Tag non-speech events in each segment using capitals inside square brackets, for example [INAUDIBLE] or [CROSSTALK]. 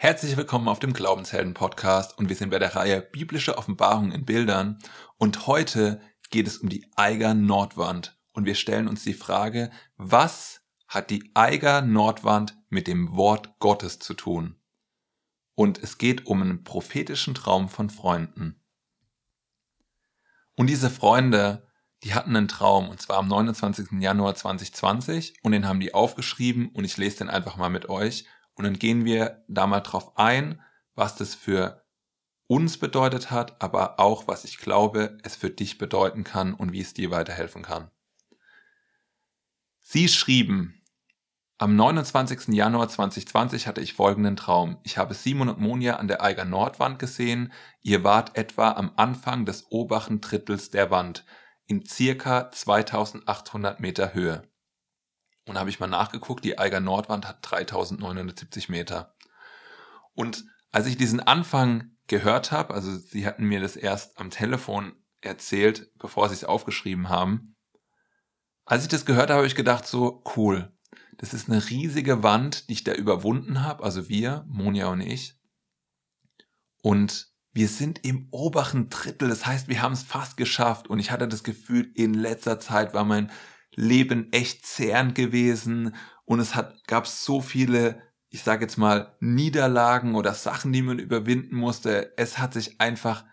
Herzlich willkommen auf dem Glaubenshelden Podcast und wir sind bei der Reihe Biblische Offenbarung in Bildern und heute geht es um die Eiger Nordwand und wir stellen uns die Frage, was hat die Eiger Nordwand mit dem Wort Gottes zu tun? Und es geht um einen prophetischen Traum von Freunden. Und diese Freunde, die hatten einen Traum und zwar am 29. Januar 2020 und den haben die aufgeschrieben und ich lese den einfach mal mit euch und dann gehen wir da mal drauf ein, was das für uns bedeutet hat, aber auch, was ich glaube, es für dich bedeuten kann und wie es dir weiterhelfen kann. Sie schrieben, am 29. Januar 2020 hatte ich folgenden Traum. Ich habe Simon und Monja an der Eiger Nordwand gesehen. Ihr wart etwa am Anfang des oberen Drittels der Wand, in circa 2800 Meter Höhe. Und habe ich mal nachgeguckt, die Eiger Nordwand hat 3970 Meter. Und als ich diesen Anfang gehört habe, also sie hatten mir das erst am Telefon erzählt, bevor sie es aufgeschrieben haben, als ich das gehört habe, habe ich gedacht, so cool. Das ist eine riesige Wand, die ich da überwunden habe, also wir, Monja und ich. Und wir sind im oberen Drittel, das heißt, wir haben es fast geschafft. Und ich hatte das Gefühl, in letzter Zeit war mein Leben echt zerrend gewesen und es hat, gab so viele, ich sage jetzt mal, Niederlagen oder Sachen, die man überwinden musste. Es hat sich einfach,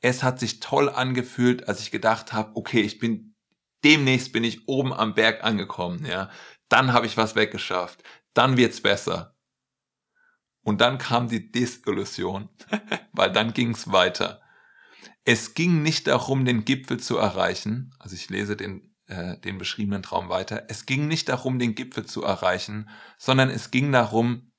es hat sich toll angefühlt, als ich gedacht habe, okay, ich bin, demnächst bin ich oben am Berg angekommen, ja. Dann habe ich was weggeschafft. Dann wird's besser. Und dann kam die Desillusion, [LAUGHS] weil dann ging's weiter. Es ging nicht darum, den Gipfel zu erreichen. Also ich lese den äh, den beschriebenen Traum weiter. Es ging nicht darum, den Gipfel zu erreichen, sondern es ging darum,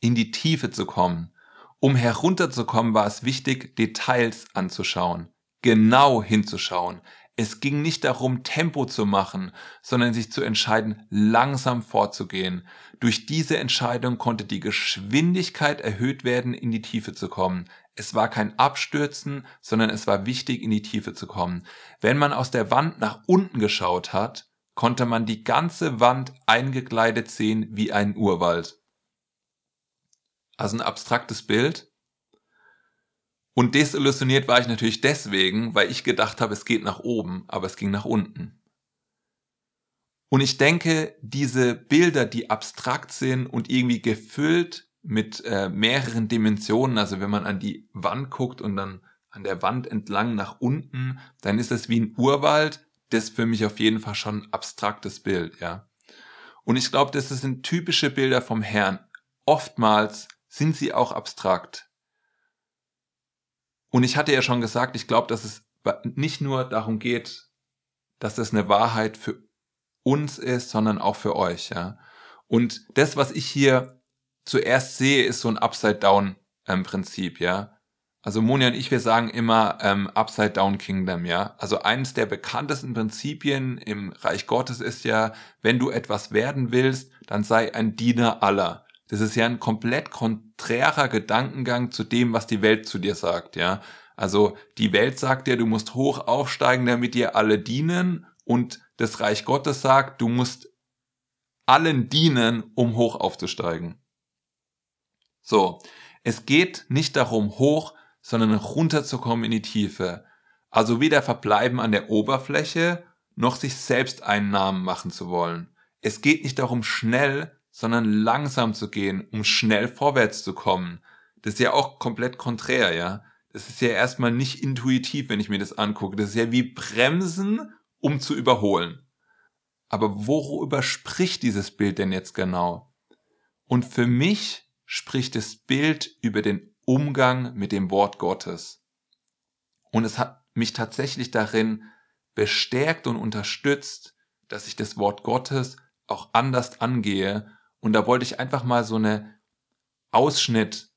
in die Tiefe zu kommen. Um herunterzukommen, war es wichtig, Details anzuschauen, genau hinzuschauen. Es ging nicht darum, Tempo zu machen, sondern sich zu entscheiden, langsam vorzugehen. Durch diese Entscheidung konnte die Geschwindigkeit erhöht werden, in die Tiefe zu kommen. Es war kein Abstürzen, sondern es war wichtig, in die Tiefe zu kommen. Wenn man aus der Wand nach unten geschaut hat, konnte man die ganze Wand eingekleidet sehen wie ein Urwald. Also ein abstraktes Bild. Und desillusioniert war ich natürlich deswegen, weil ich gedacht habe, es geht nach oben, aber es ging nach unten. Und ich denke, diese Bilder, die abstrakt sind und irgendwie gefüllt mit äh, mehreren Dimensionen. Also wenn man an die Wand guckt und dann an der Wand entlang nach unten, dann ist das wie ein Urwald. Das ist für mich auf jeden Fall schon ein abstraktes Bild, ja. Und ich glaube, das sind typische Bilder vom Herrn. Oftmals sind sie auch abstrakt. Und ich hatte ja schon gesagt, ich glaube, dass es nicht nur darum geht, dass das eine Wahrheit für uns ist, sondern auch für euch, ja. Und das, was ich hier zuerst sehe, ist so ein Upside-Down-Prinzip, ähm, ja. Also Monja und ich, wir sagen immer ähm, Upside-Down Kingdom, ja. Also eines der bekanntesten Prinzipien im Reich Gottes ist ja, wenn du etwas werden willst, dann sei ein Diener aller. Das ist ja ein komplett konträrer Gedankengang zu dem, was die Welt zu dir sagt, ja. Also die Welt sagt dir, du musst hoch aufsteigen, damit dir alle dienen und das Reich Gottes sagt, du musst allen dienen, um hoch aufzusteigen. So, es geht nicht darum, hoch, sondern runterzukommen in die Tiefe. Also weder verbleiben an der Oberfläche, noch sich selbst einen Namen machen zu wollen. Es geht nicht darum, schnell, sondern langsam zu gehen, um schnell vorwärts zu kommen. Das ist ja auch komplett konträr, ja. Das ist ja erstmal nicht intuitiv, wenn ich mir das angucke. Das ist ja wie Bremsen, um zu überholen. Aber worüber spricht dieses Bild denn jetzt genau? Und für mich spricht das Bild über den Umgang mit dem Wort Gottes. Und es hat mich tatsächlich darin bestärkt und unterstützt, dass ich das Wort Gottes auch anders angehe. Und da wollte ich einfach mal so eine Ausschnitt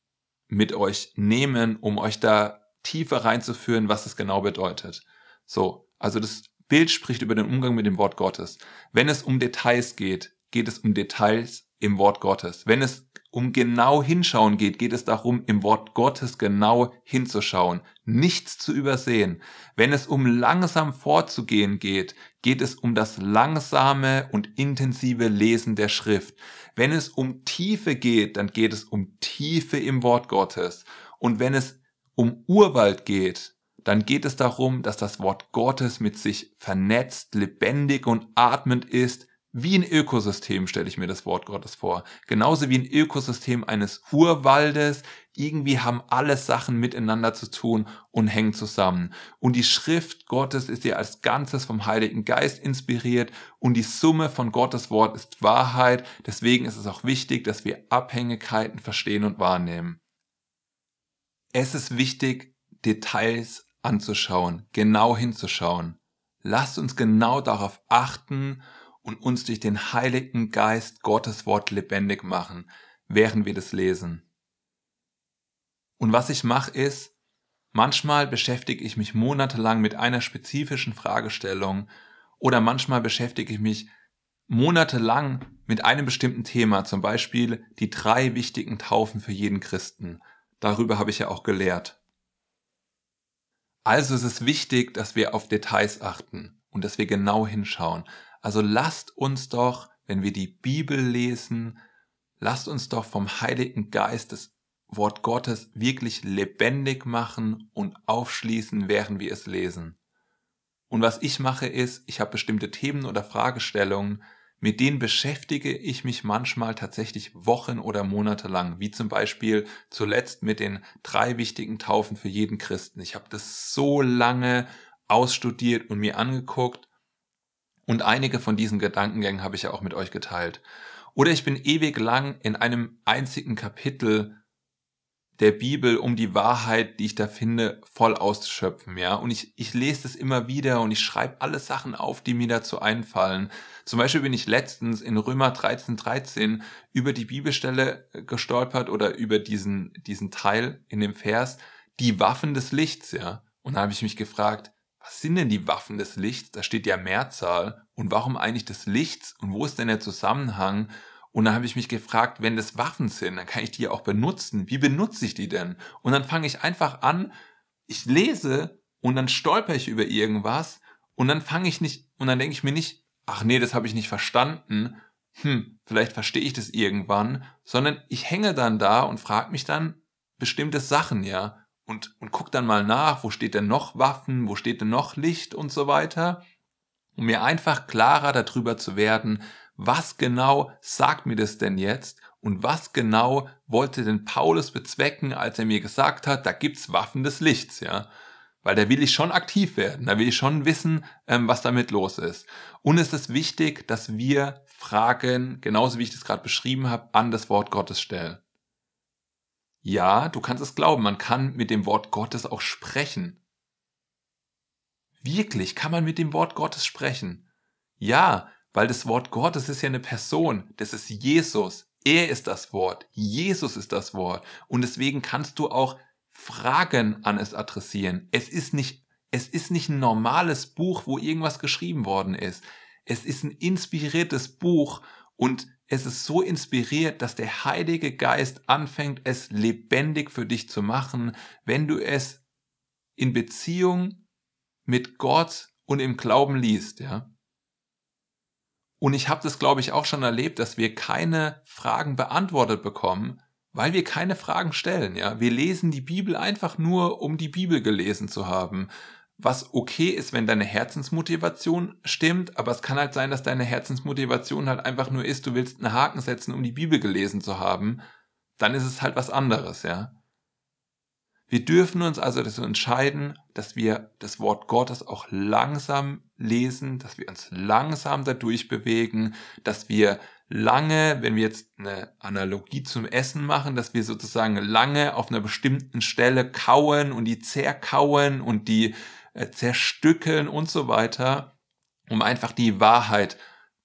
mit euch nehmen, um euch da tiefer reinzuführen, was es genau bedeutet. So, also das Bild spricht über den Umgang mit dem Wort Gottes. Wenn es um Details geht, geht es um Details im Wort Gottes. Wenn es um genau hinschauen geht, geht es darum, im Wort Gottes genau hinzuschauen, nichts zu übersehen. Wenn es um langsam vorzugehen geht, geht es um das langsame und intensive Lesen der Schrift. Wenn es um Tiefe geht, dann geht es um Tiefe im Wort Gottes. Und wenn es um Urwald geht, dann geht es darum, dass das Wort Gottes mit sich vernetzt, lebendig und atmend ist, wie ein Ökosystem stelle ich mir das Wort Gottes vor. Genauso wie ein Ökosystem eines Urwaldes. Irgendwie haben alle Sachen miteinander zu tun und hängen zusammen. Und die Schrift Gottes ist ja als Ganzes vom Heiligen Geist inspiriert und die Summe von Gottes Wort ist Wahrheit. Deswegen ist es auch wichtig, dass wir Abhängigkeiten verstehen und wahrnehmen. Es ist wichtig, Details anzuschauen, genau hinzuschauen. Lasst uns genau darauf achten und uns durch den Heiligen Geist Gottes Wort lebendig machen, während wir das lesen. Und was ich mache ist, manchmal beschäftige ich mich monatelang mit einer spezifischen Fragestellung oder manchmal beschäftige ich mich monatelang mit einem bestimmten Thema, zum Beispiel die drei wichtigen Taufen für jeden Christen. Darüber habe ich ja auch gelehrt. Also ist es wichtig, dass wir auf Details achten und dass wir genau hinschauen. Also lasst uns doch, wenn wir die Bibel lesen, lasst uns doch vom Heiligen Geist das Wort Gottes wirklich lebendig machen und aufschließen, während wir es lesen. Und was ich mache ist, ich habe bestimmte Themen oder Fragestellungen, mit denen beschäftige ich mich manchmal tatsächlich Wochen oder Monate lang, wie zum Beispiel zuletzt mit den drei wichtigen Taufen für jeden Christen. Ich habe das so lange ausstudiert und mir angeguckt und einige von diesen Gedankengängen habe ich ja auch mit euch geteilt. Oder ich bin ewig lang in einem einzigen Kapitel der Bibel, um die Wahrheit, die ich da finde, voll auszuschöpfen, ja. Und ich, ich lese das immer wieder und ich schreibe alle Sachen auf, die mir dazu einfallen. Zum Beispiel bin ich letztens in Römer 13, 13 über die Bibelstelle gestolpert oder über diesen, diesen Teil in dem Vers, die Waffen des Lichts, ja. Und da habe ich mich gefragt, was sind denn die Waffen des Lichts? Da steht ja Mehrzahl. Und warum eigentlich des Lichts? Und wo ist denn der Zusammenhang? Und dann habe ich mich gefragt, wenn das Waffen sind, dann kann ich die ja auch benutzen. Wie benutze ich die denn? Und dann fange ich einfach an, ich lese und dann stolper ich über irgendwas und dann fange ich nicht, und dann denke ich mir nicht, ach nee, das habe ich nicht verstanden, hm, vielleicht verstehe ich das irgendwann, sondern ich hänge dann da und frage mich dann bestimmte Sachen, ja und, und guck dann mal nach, wo steht denn noch Waffen, wo steht denn noch Licht und so weiter, um mir einfach klarer darüber zu werden, was genau sagt mir das denn jetzt und was genau wollte denn Paulus bezwecken, als er mir gesagt hat, da gibt's Waffen des Lichts, ja. Weil da will ich schon aktiv werden, da will ich schon wissen, ähm, was damit los ist. Und es ist wichtig, dass wir Fragen, genauso wie ich das gerade beschrieben habe, an das Wort Gottes stellen. Ja, du kannst es glauben, man kann mit dem Wort Gottes auch sprechen. Wirklich kann man mit dem Wort Gottes sprechen. Ja, weil das Wort Gottes ist ja eine Person, das ist Jesus. Er ist das Wort, Jesus ist das Wort und deswegen kannst du auch Fragen an es adressieren. Es ist nicht es ist nicht ein normales Buch, wo irgendwas geschrieben worden ist. Es ist ein inspiriertes Buch und es ist so inspiriert, dass der Heilige Geist anfängt, es lebendig für dich zu machen, wenn du es in Beziehung mit Gott und im Glauben liest, ja. Und ich habe das, glaube ich, auch schon erlebt, dass wir keine Fragen beantwortet bekommen, weil wir keine Fragen stellen, ja. Wir lesen die Bibel einfach nur, um die Bibel gelesen zu haben was okay ist, wenn deine Herzensmotivation stimmt, aber es kann halt sein, dass deine Herzensmotivation halt einfach nur ist, du willst einen Haken setzen, um die Bibel gelesen zu haben, dann ist es halt was anderes, ja. Wir dürfen uns also dazu entscheiden, dass wir das Wort Gottes auch langsam lesen, dass wir uns langsam dadurch bewegen, dass wir lange, wenn wir jetzt eine Analogie zum Essen machen, dass wir sozusagen lange auf einer bestimmten Stelle kauen und die zerkauen und die zerstückeln und so weiter, um einfach die Wahrheit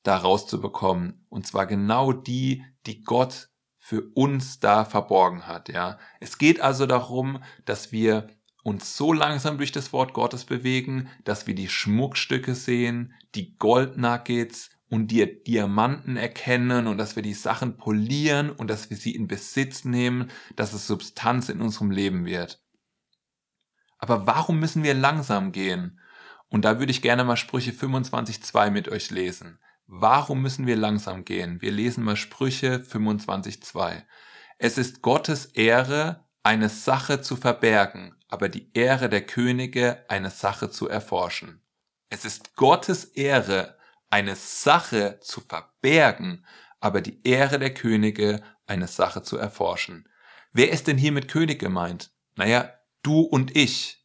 da rauszubekommen. Und zwar genau die, die Gott für uns da verborgen hat, ja. Es geht also darum, dass wir uns so langsam durch das Wort Gottes bewegen, dass wir die Schmuckstücke sehen, die Goldnuggets und die Diamanten erkennen und dass wir die Sachen polieren und dass wir sie in Besitz nehmen, dass es Substanz in unserem Leben wird. Aber warum müssen wir langsam gehen? Und da würde ich gerne mal Sprüche 25.2 mit euch lesen. Warum müssen wir langsam gehen? Wir lesen mal Sprüche 25.2. Es ist Gottes Ehre, eine Sache zu verbergen, aber die Ehre der Könige, eine Sache zu erforschen. Es ist Gottes Ehre, eine Sache zu verbergen, aber die Ehre der Könige, eine Sache zu erforschen. Wer ist denn hier mit König gemeint? Naja, du und ich.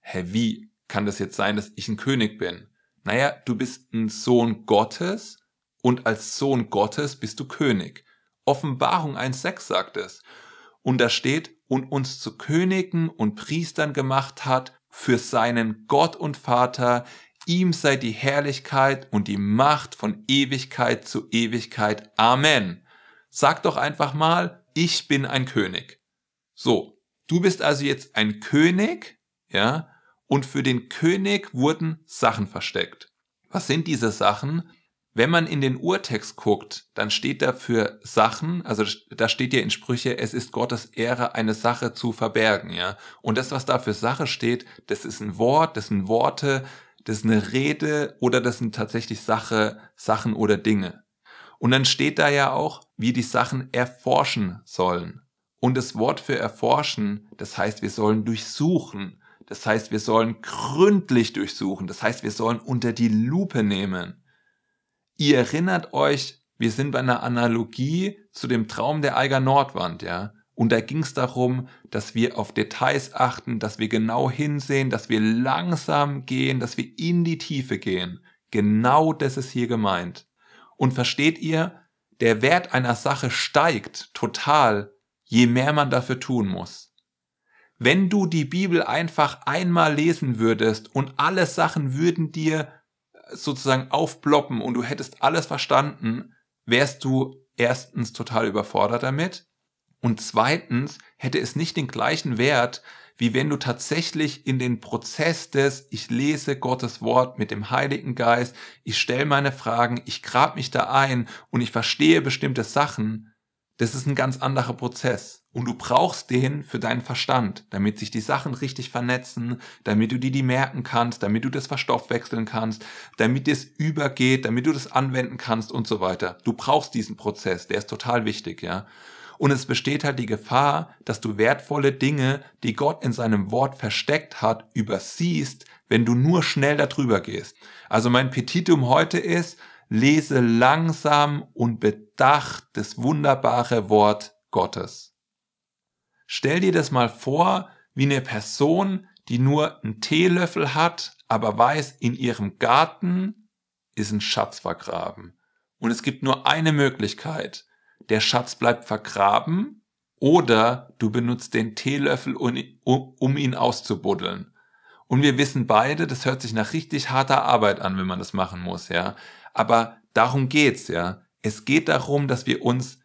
Hä, wie kann das jetzt sein, dass ich ein König bin? Naja, du bist ein Sohn Gottes und als Sohn Gottes bist du König. Offenbarung 1.6 sagt es. Und da steht, und uns zu Königen und Priestern gemacht hat für seinen Gott und Vater, ihm sei die Herrlichkeit und die Macht von Ewigkeit zu Ewigkeit. Amen. Sag doch einfach mal, ich bin ein König. So, du bist also jetzt ein König, ja, und für den König wurden Sachen versteckt. Was sind diese Sachen? Wenn man in den Urtext guckt, dann steht da für Sachen, also da steht ja in Sprüche, es ist Gottes Ehre, eine Sache zu verbergen, ja. Und das, was da für Sache steht, das ist ein Wort, das sind Worte, das ist eine Rede oder das sind tatsächlich Sache, Sachen oder Dinge. Und dann steht da ja auch, wie die Sachen erforschen sollen. Und das Wort für erforschen, das heißt, wir sollen durchsuchen. Das heißt, wir sollen gründlich durchsuchen. Das heißt, wir sollen unter die Lupe nehmen. Ihr erinnert euch, wir sind bei einer Analogie zu dem Traum der Eiger Nordwand, ja. Und da ging es darum, dass wir auf Details achten, dass wir genau hinsehen, dass wir langsam gehen, dass wir in die Tiefe gehen. Genau das ist hier gemeint. Und versteht ihr, der Wert einer Sache steigt total, je mehr man dafür tun muss. Wenn du die Bibel einfach einmal lesen würdest und alle Sachen würden dir sozusagen aufploppen und du hättest alles verstanden, wärst du erstens total überfordert damit und zweitens hätte es nicht den gleichen Wert, wie wenn du tatsächlich in den Prozess des ich lese Gottes Wort mit dem Heiligen Geist, ich stelle meine Fragen, ich grab mich da ein und ich verstehe bestimmte Sachen, das ist ein ganz anderer Prozess. Und du brauchst den für deinen Verstand, damit sich die Sachen richtig vernetzen, damit du die die merken kannst, damit du das verstoffwechseln kannst, damit es übergeht, damit du das anwenden kannst und so weiter. Du brauchst diesen Prozess, der ist total wichtig, ja. Und es besteht halt die Gefahr, dass du wertvolle Dinge, die Gott in seinem Wort versteckt hat, übersiehst, wenn du nur schnell darüber gehst. Also mein Petitum heute ist, lese langsam und bedacht das wunderbare Wort Gottes. Stell dir das mal vor, wie eine Person, die nur einen Teelöffel hat, aber weiß, in ihrem Garten ist ein Schatz vergraben. Und es gibt nur eine Möglichkeit. Der Schatz bleibt vergraben oder du benutzt den Teelöffel, um ihn auszubuddeln. Und wir wissen beide, das hört sich nach richtig harter Arbeit an, wenn man das machen muss, ja. Aber darum geht's, ja. Es geht darum, dass wir uns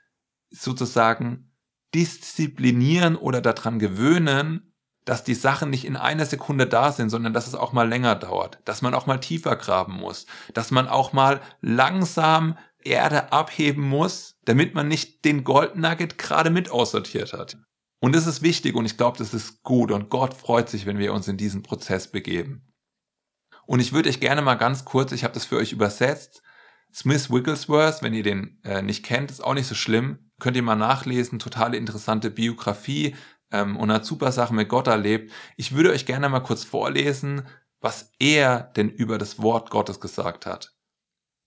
sozusagen disziplinieren oder daran gewöhnen, dass die Sachen nicht in einer Sekunde da sind, sondern dass es auch mal länger dauert, dass man auch mal tiefer graben muss, dass man auch mal langsam Erde abheben muss, damit man nicht den Goldnugget gerade mit aussortiert hat. Und das ist wichtig und ich glaube, das ist gut und Gott freut sich, wenn wir uns in diesen Prozess begeben. Und ich würde euch gerne mal ganz kurz, ich habe das für euch übersetzt, Smith Wigglesworth, wenn ihr den äh, nicht kennt, ist auch nicht so schlimm, könnt ihr mal nachlesen, totale interessante Biografie ähm, und hat super Sachen mit Gott erlebt. Ich würde euch gerne mal kurz vorlesen, was er denn über das Wort Gottes gesagt hat.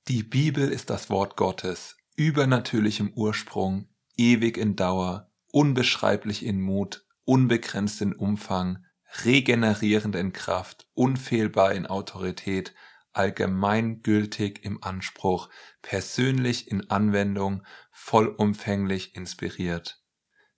Die Bibel ist das Wort Gottes, übernatürlich im Ursprung, ewig in Dauer, unbeschreiblich in Mut, unbegrenzt in Umfang, regenerierend in Kraft, unfehlbar in Autorität, allgemeingültig im Anspruch, persönlich in Anwendung, vollumfänglich inspiriert.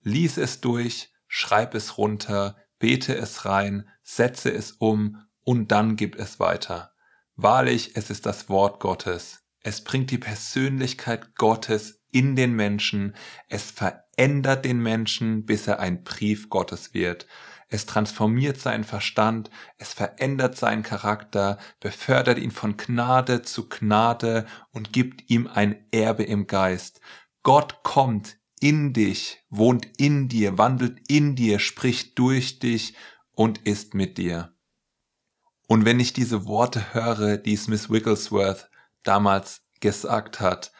Lies es durch, schreib es runter, bete es rein, setze es um und dann gib es weiter. Wahrlich, es ist das Wort Gottes. Es bringt die Persönlichkeit Gottes in den Menschen. Es verändert den Menschen, bis er ein Brief Gottes wird. Es transformiert seinen Verstand, es verändert seinen Charakter, befördert ihn von Gnade zu Gnade und gibt ihm ein Erbe im Geist. Gott kommt in dich, wohnt in dir, wandelt in dir, spricht durch dich und ist mit dir. Und wenn ich diese Worte höre, die Smith Wigglesworth damals gesagt hat,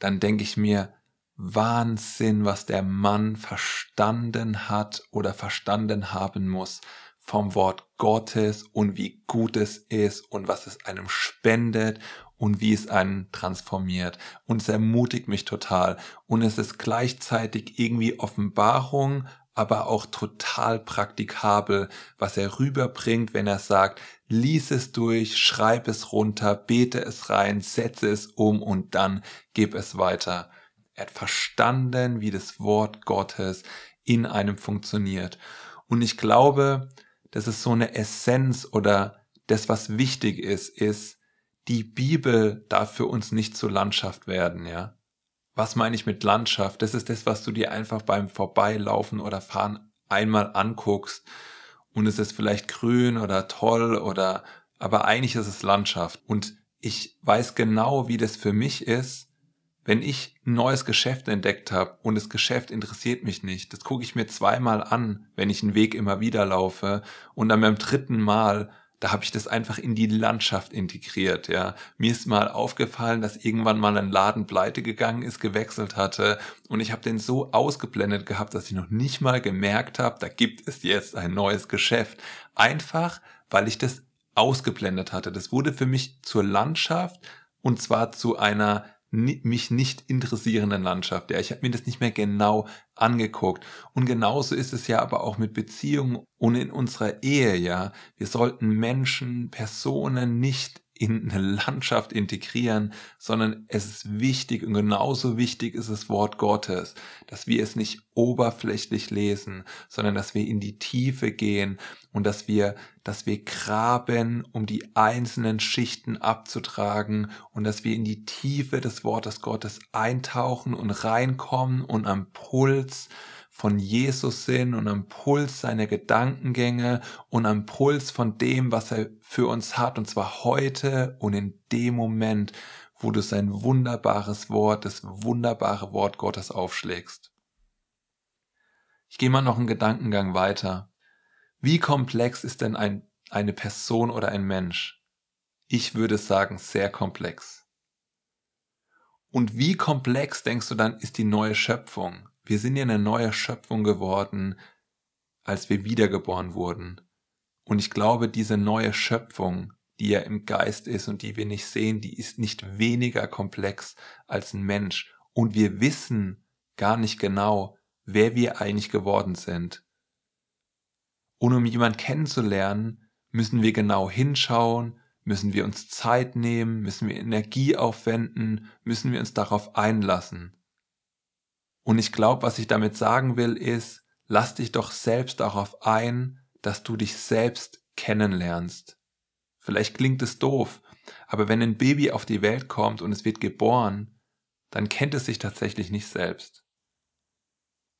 dann denke ich mir, Wahnsinn, was der Mann verstanden hat oder verstanden haben muss vom Wort Gottes und wie gut es ist und was es einem spendet und wie es einen transformiert. Und es ermutigt mich total. Und es ist gleichzeitig irgendwie Offenbarung, aber auch total praktikabel, was er rüberbringt, wenn er sagt, lies es durch, schreib es runter, bete es rein, setze es um und dann gib es weiter. Er hat verstanden, wie das Wort Gottes in einem funktioniert. Und ich glaube, das ist so eine Essenz oder das, was wichtig ist, ist, die Bibel darf für uns nicht zur Landschaft werden, ja. Was meine ich mit Landschaft? Das ist das, was du dir einfach beim Vorbeilaufen oder Fahren einmal anguckst und es ist vielleicht grün oder toll oder, aber eigentlich ist es Landschaft. Und ich weiß genau, wie das für mich ist, wenn ich ein neues Geschäft entdeckt habe und das Geschäft interessiert mich nicht, das gucke ich mir zweimal an, wenn ich einen Weg immer wieder laufe und dann beim dritten Mal, da habe ich das einfach in die Landschaft integriert, ja. Mir ist mal aufgefallen, dass irgendwann mal ein Laden pleite gegangen ist, gewechselt hatte und ich habe den so ausgeblendet gehabt, dass ich noch nicht mal gemerkt habe, da gibt es jetzt ein neues Geschäft. Einfach, weil ich das ausgeblendet hatte. Das wurde für mich zur Landschaft und zwar zu einer mich nicht interessierenden Landschaft. Ja, ich habe mir das nicht mehr genau angeguckt. Und genauso ist es ja aber auch mit Beziehungen und in unserer Ehe, ja. Wir sollten Menschen, Personen nicht in eine Landschaft integrieren, sondern es ist wichtig und genauso wichtig ist das Wort Gottes, dass wir es nicht oberflächlich lesen, sondern dass wir in die Tiefe gehen und dass wir, dass wir graben, um die einzelnen Schichten abzutragen und dass wir in die Tiefe des Wortes Gottes eintauchen und reinkommen und am Puls von Jesus sind und am Puls seiner Gedankengänge und am Puls von dem, was er für uns hat, und zwar heute und in dem Moment, wo du sein wunderbares Wort, das wunderbare Wort Gottes aufschlägst. Ich gehe mal noch einen Gedankengang weiter. Wie komplex ist denn ein, eine Person oder ein Mensch? Ich würde sagen, sehr komplex. Und wie komplex denkst du dann ist die neue Schöpfung? Wir sind ja eine neue Schöpfung geworden, als wir wiedergeboren wurden. Und ich glaube, diese neue Schöpfung, die ja im Geist ist und die wir nicht sehen, die ist nicht weniger komplex als ein Mensch. Und wir wissen gar nicht genau, wer wir eigentlich geworden sind. Und um jemanden kennenzulernen, müssen wir genau hinschauen, müssen wir uns Zeit nehmen, müssen wir Energie aufwenden, müssen wir uns darauf einlassen. Und ich glaube, was ich damit sagen will, ist, lass dich doch selbst darauf ein, dass du dich selbst kennenlernst. Vielleicht klingt es doof, aber wenn ein Baby auf die Welt kommt und es wird geboren, dann kennt es sich tatsächlich nicht selbst.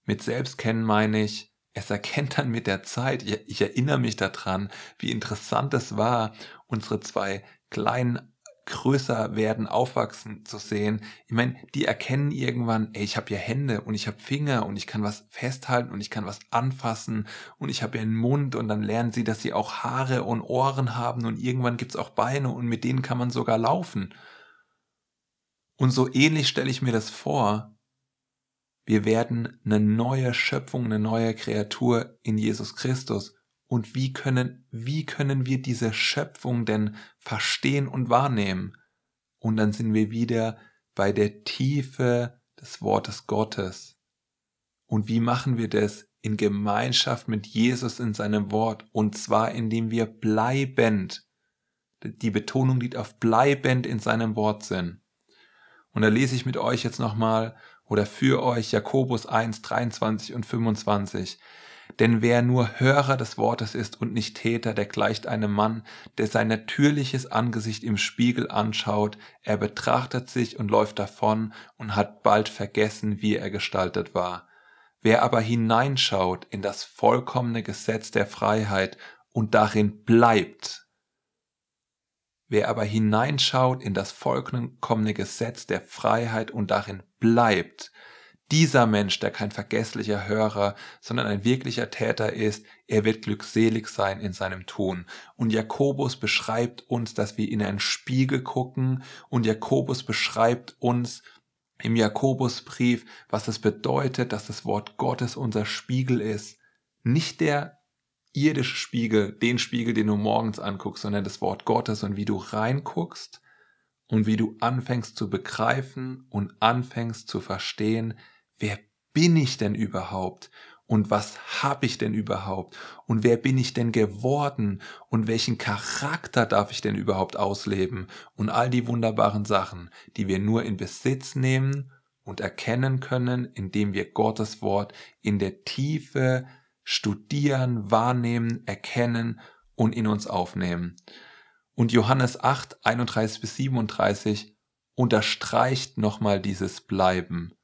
Mit Selbstkennen meine ich, es erkennt dann mit der Zeit, ich, erinnere mich daran, wie interessant es war, unsere zwei kleinen größer werden, aufwachsen zu sehen. Ich meine, die erkennen irgendwann, ey, ich habe ja Hände und ich habe Finger und ich kann was festhalten und ich kann was anfassen und ich habe ja einen Mund und dann lernen sie, dass sie auch Haare und Ohren haben und irgendwann gibt's auch Beine und mit denen kann man sogar laufen. Und so ähnlich stelle ich mir das vor. Wir werden eine neue Schöpfung, eine neue Kreatur in Jesus Christus und wie können, wie können wir diese Schöpfung denn verstehen und wahrnehmen? Und dann sind wir wieder bei der Tiefe des Wortes Gottes. Und wie machen wir das? In Gemeinschaft mit Jesus in seinem Wort. Und zwar indem wir bleibend, die Betonung liegt auf bleibend in seinem Wort sind. Und da lese ich mit euch jetzt nochmal oder für euch Jakobus 1, 23 und 25. Denn wer nur Hörer des Wortes ist und nicht Täter, der gleicht einem Mann, der sein natürliches Angesicht im Spiegel anschaut, er betrachtet sich und läuft davon und hat bald vergessen, wie er gestaltet war. Wer aber hineinschaut in das vollkommene Gesetz der Freiheit und darin bleibt, wer aber hineinschaut in das vollkommene Gesetz der Freiheit und darin bleibt, dieser Mensch, der kein vergesslicher Hörer, sondern ein wirklicher Täter ist, er wird glückselig sein in seinem Tun. Und Jakobus beschreibt uns, dass wir in einen Spiegel gucken und Jakobus beschreibt uns im Jakobusbrief, was es bedeutet, dass das Wort Gottes unser Spiegel ist. Nicht der irdische Spiegel, den Spiegel, den du morgens anguckst, sondern das Wort Gottes und wie du reinguckst und wie du anfängst zu begreifen und anfängst zu verstehen, wer bin ich denn überhaupt? Und was habe ich denn überhaupt? Und wer bin ich denn geworden? Und welchen Charakter darf ich denn überhaupt ausleben? Und all die wunderbaren Sachen, die wir nur in Besitz nehmen und erkennen können, indem wir Gottes Wort in der Tiefe studieren, wahrnehmen, erkennen und in uns aufnehmen. Und Johannes 8, 31 bis 37 unterstreicht nochmal dieses Bleiben.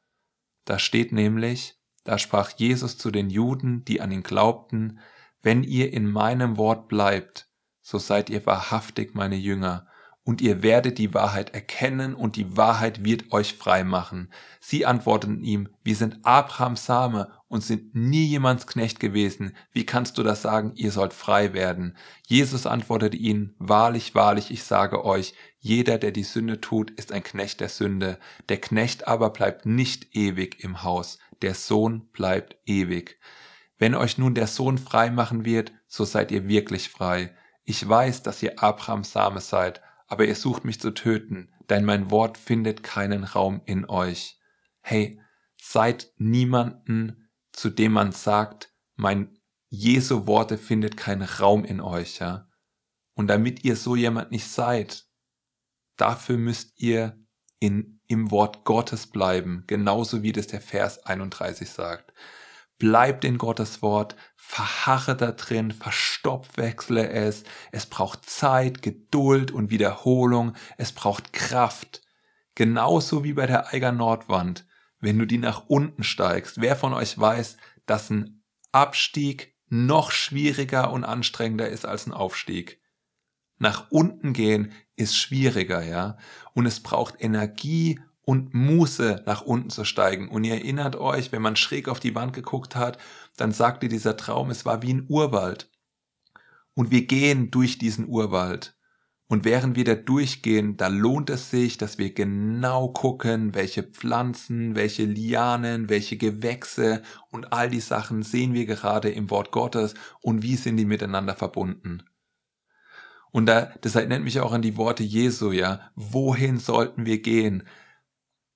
Da steht nämlich, da sprach Jesus zu den Juden, die an ihn glaubten, wenn ihr in meinem Wort bleibt, so seid ihr wahrhaftig meine Jünger, und ihr werdet die Wahrheit erkennen und die Wahrheit wird euch frei machen. Sie antworteten ihm, wir sind Abrahams Same und sind nie jemands Knecht gewesen. Wie kannst du das sagen, ihr sollt frei werden? Jesus antwortete ihnen, wahrlich, wahrlich, ich sage euch, jeder, der die Sünde tut, ist ein Knecht der Sünde. Der Knecht aber bleibt nicht ewig im Haus, der Sohn bleibt ewig. Wenn euch nun der Sohn frei machen wird, so seid ihr wirklich frei. Ich weiß, dass ihr Abrahams Same seid, aber ihr sucht mich zu töten, denn mein Wort findet keinen Raum in euch. Hey, seid niemanden, zu dem man sagt, mein Jesu Worte findet keinen Raum in euch, ja. Und damit ihr so jemand nicht seid, dafür müsst ihr in, im Wort Gottes bleiben, genauso wie das der Vers 31 sagt. Bleibt in Gottes Wort, verharre da drin, verstoppwechsle es. Es braucht Zeit, Geduld und Wiederholung. Es braucht Kraft. Genauso wie bei der Eiger Nordwand. Wenn du die nach unten steigst, wer von euch weiß, dass ein Abstieg noch schwieriger und anstrengender ist als ein Aufstieg? Nach unten gehen ist schwieriger, ja. Und es braucht Energie und Muße nach unten zu steigen. Und ihr erinnert euch, wenn man schräg auf die Wand geguckt hat, dann sagte dieser Traum, es war wie ein Urwald. Und wir gehen durch diesen Urwald. Und während wir da durchgehen, da lohnt es sich, dass wir genau gucken, welche Pflanzen, welche Lianen, welche Gewächse und all die Sachen sehen wir gerade im Wort Gottes und wie sind die miteinander verbunden. Und da, das erinnert mich auch an die Worte Jesu, ja. Wohin sollten wir gehen?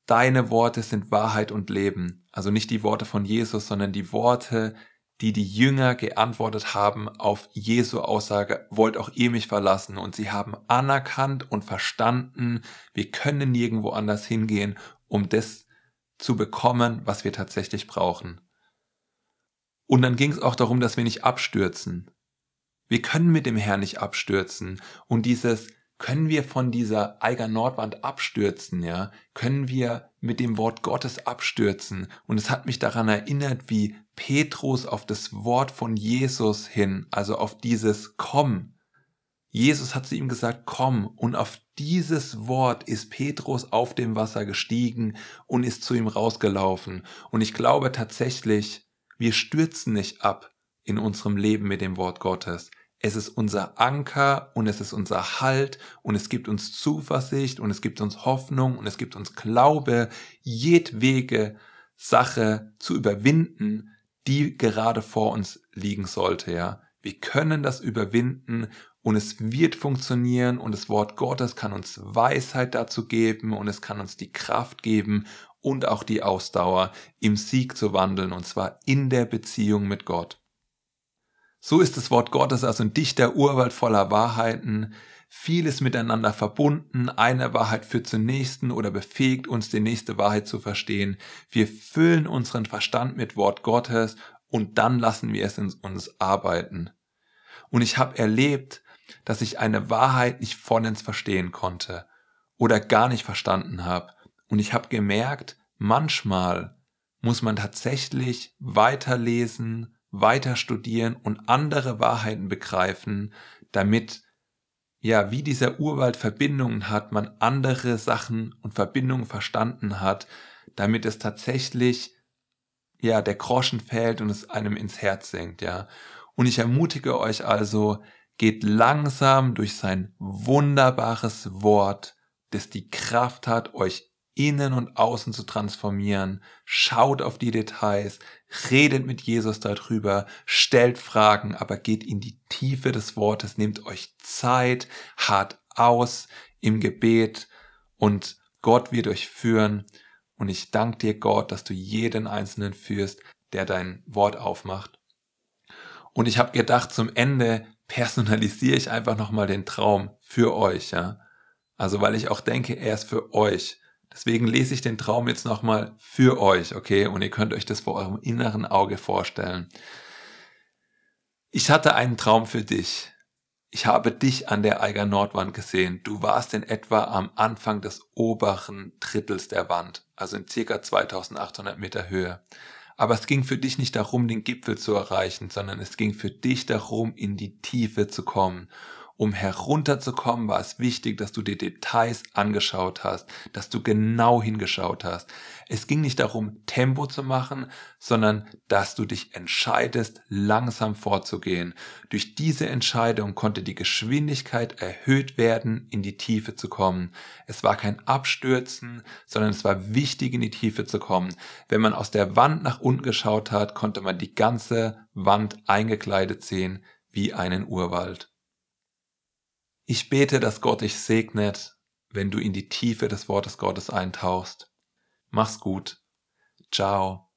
Deine Worte sind Wahrheit und Leben. Also nicht die Worte von Jesus, sondern die Worte, die die Jünger geantwortet haben auf Jesu Aussage, wollt auch ihr mich verlassen. Und sie haben anerkannt und verstanden, wir können nirgendwo anders hingehen, um das zu bekommen, was wir tatsächlich brauchen. Und dann ging es auch darum, dass wir nicht abstürzen. Wir können mit dem Herrn nicht abstürzen. Und dieses können wir von dieser Eiger Nordwand abstürzen, ja? Können wir mit dem Wort Gottes abstürzen? Und es hat mich daran erinnert, wie Petrus auf das Wort von Jesus hin, also auf dieses Komm. Jesus hat zu ihm gesagt, komm. Und auf dieses Wort ist Petrus auf dem Wasser gestiegen und ist zu ihm rausgelaufen. Und ich glaube tatsächlich, wir stürzen nicht ab in unserem Leben mit dem Wort Gottes. Es ist unser Anker und es ist unser Halt und es gibt uns Zuversicht und es gibt uns Hoffnung und es gibt uns Glaube, jedwege Sache zu überwinden, die gerade vor uns liegen sollte, ja. Wir können das überwinden und es wird funktionieren und das Wort Gottes kann uns Weisheit dazu geben und es kann uns die Kraft geben und auch die Ausdauer im Sieg zu wandeln und zwar in der Beziehung mit Gott. So ist das Wort Gottes also ein dichter Urwald voller Wahrheiten, vieles miteinander verbunden, eine Wahrheit führt zur nächsten oder befähigt uns, die nächste Wahrheit zu verstehen. Wir füllen unseren Verstand mit Wort Gottes und dann lassen wir es in uns arbeiten. Und ich habe erlebt, dass ich eine Wahrheit nicht vollends verstehen konnte oder gar nicht verstanden habe. Und ich habe gemerkt, manchmal muss man tatsächlich weiterlesen, weiter studieren und andere Wahrheiten begreifen, damit ja, wie dieser Urwald Verbindungen hat, man andere Sachen und Verbindungen verstanden hat, damit es tatsächlich ja, der Groschen fällt und es einem ins Herz senkt, ja. Und ich ermutige euch also, geht langsam durch sein wunderbares Wort, das die Kraft hat, euch innen und außen zu transformieren. Schaut auf die Details, redet mit Jesus darüber, stellt Fragen, aber geht in die Tiefe des Wortes, nehmt euch Zeit, hart aus im Gebet und Gott wird euch führen und ich danke dir, Gott, dass du jeden Einzelnen führst, der dein Wort aufmacht. Und ich habe gedacht, zum Ende personalisiere ich einfach nochmal den Traum für euch, ja. Also weil ich auch denke, er ist für euch. Deswegen lese ich den Traum jetzt nochmal für euch, okay? Und ihr könnt euch das vor eurem inneren Auge vorstellen. Ich hatte einen Traum für dich. Ich habe dich an der Eiger Nordwand gesehen. Du warst in etwa am Anfang des oberen Drittels der Wand, also in circa 2800 Meter Höhe. Aber es ging für dich nicht darum, den Gipfel zu erreichen, sondern es ging für dich darum, in die Tiefe zu kommen um herunterzukommen, war es wichtig, dass du die Details angeschaut hast, dass du genau hingeschaut hast. Es ging nicht darum, Tempo zu machen, sondern dass du dich entscheidest, langsam vorzugehen. Durch diese Entscheidung konnte die Geschwindigkeit erhöht werden, in die Tiefe zu kommen. Es war kein Abstürzen, sondern es war wichtig, in die Tiefe zu kommen. Wenn man aus der Wand nach unten geschaut hat, konnte man die ganze Wand eingekleidet sehen wie einen Urwald. Ich bete, dass Gott dich segnet, wenn du in die Tiefe des Wortes Gottes eintauchst. Mach's gut. Ciao.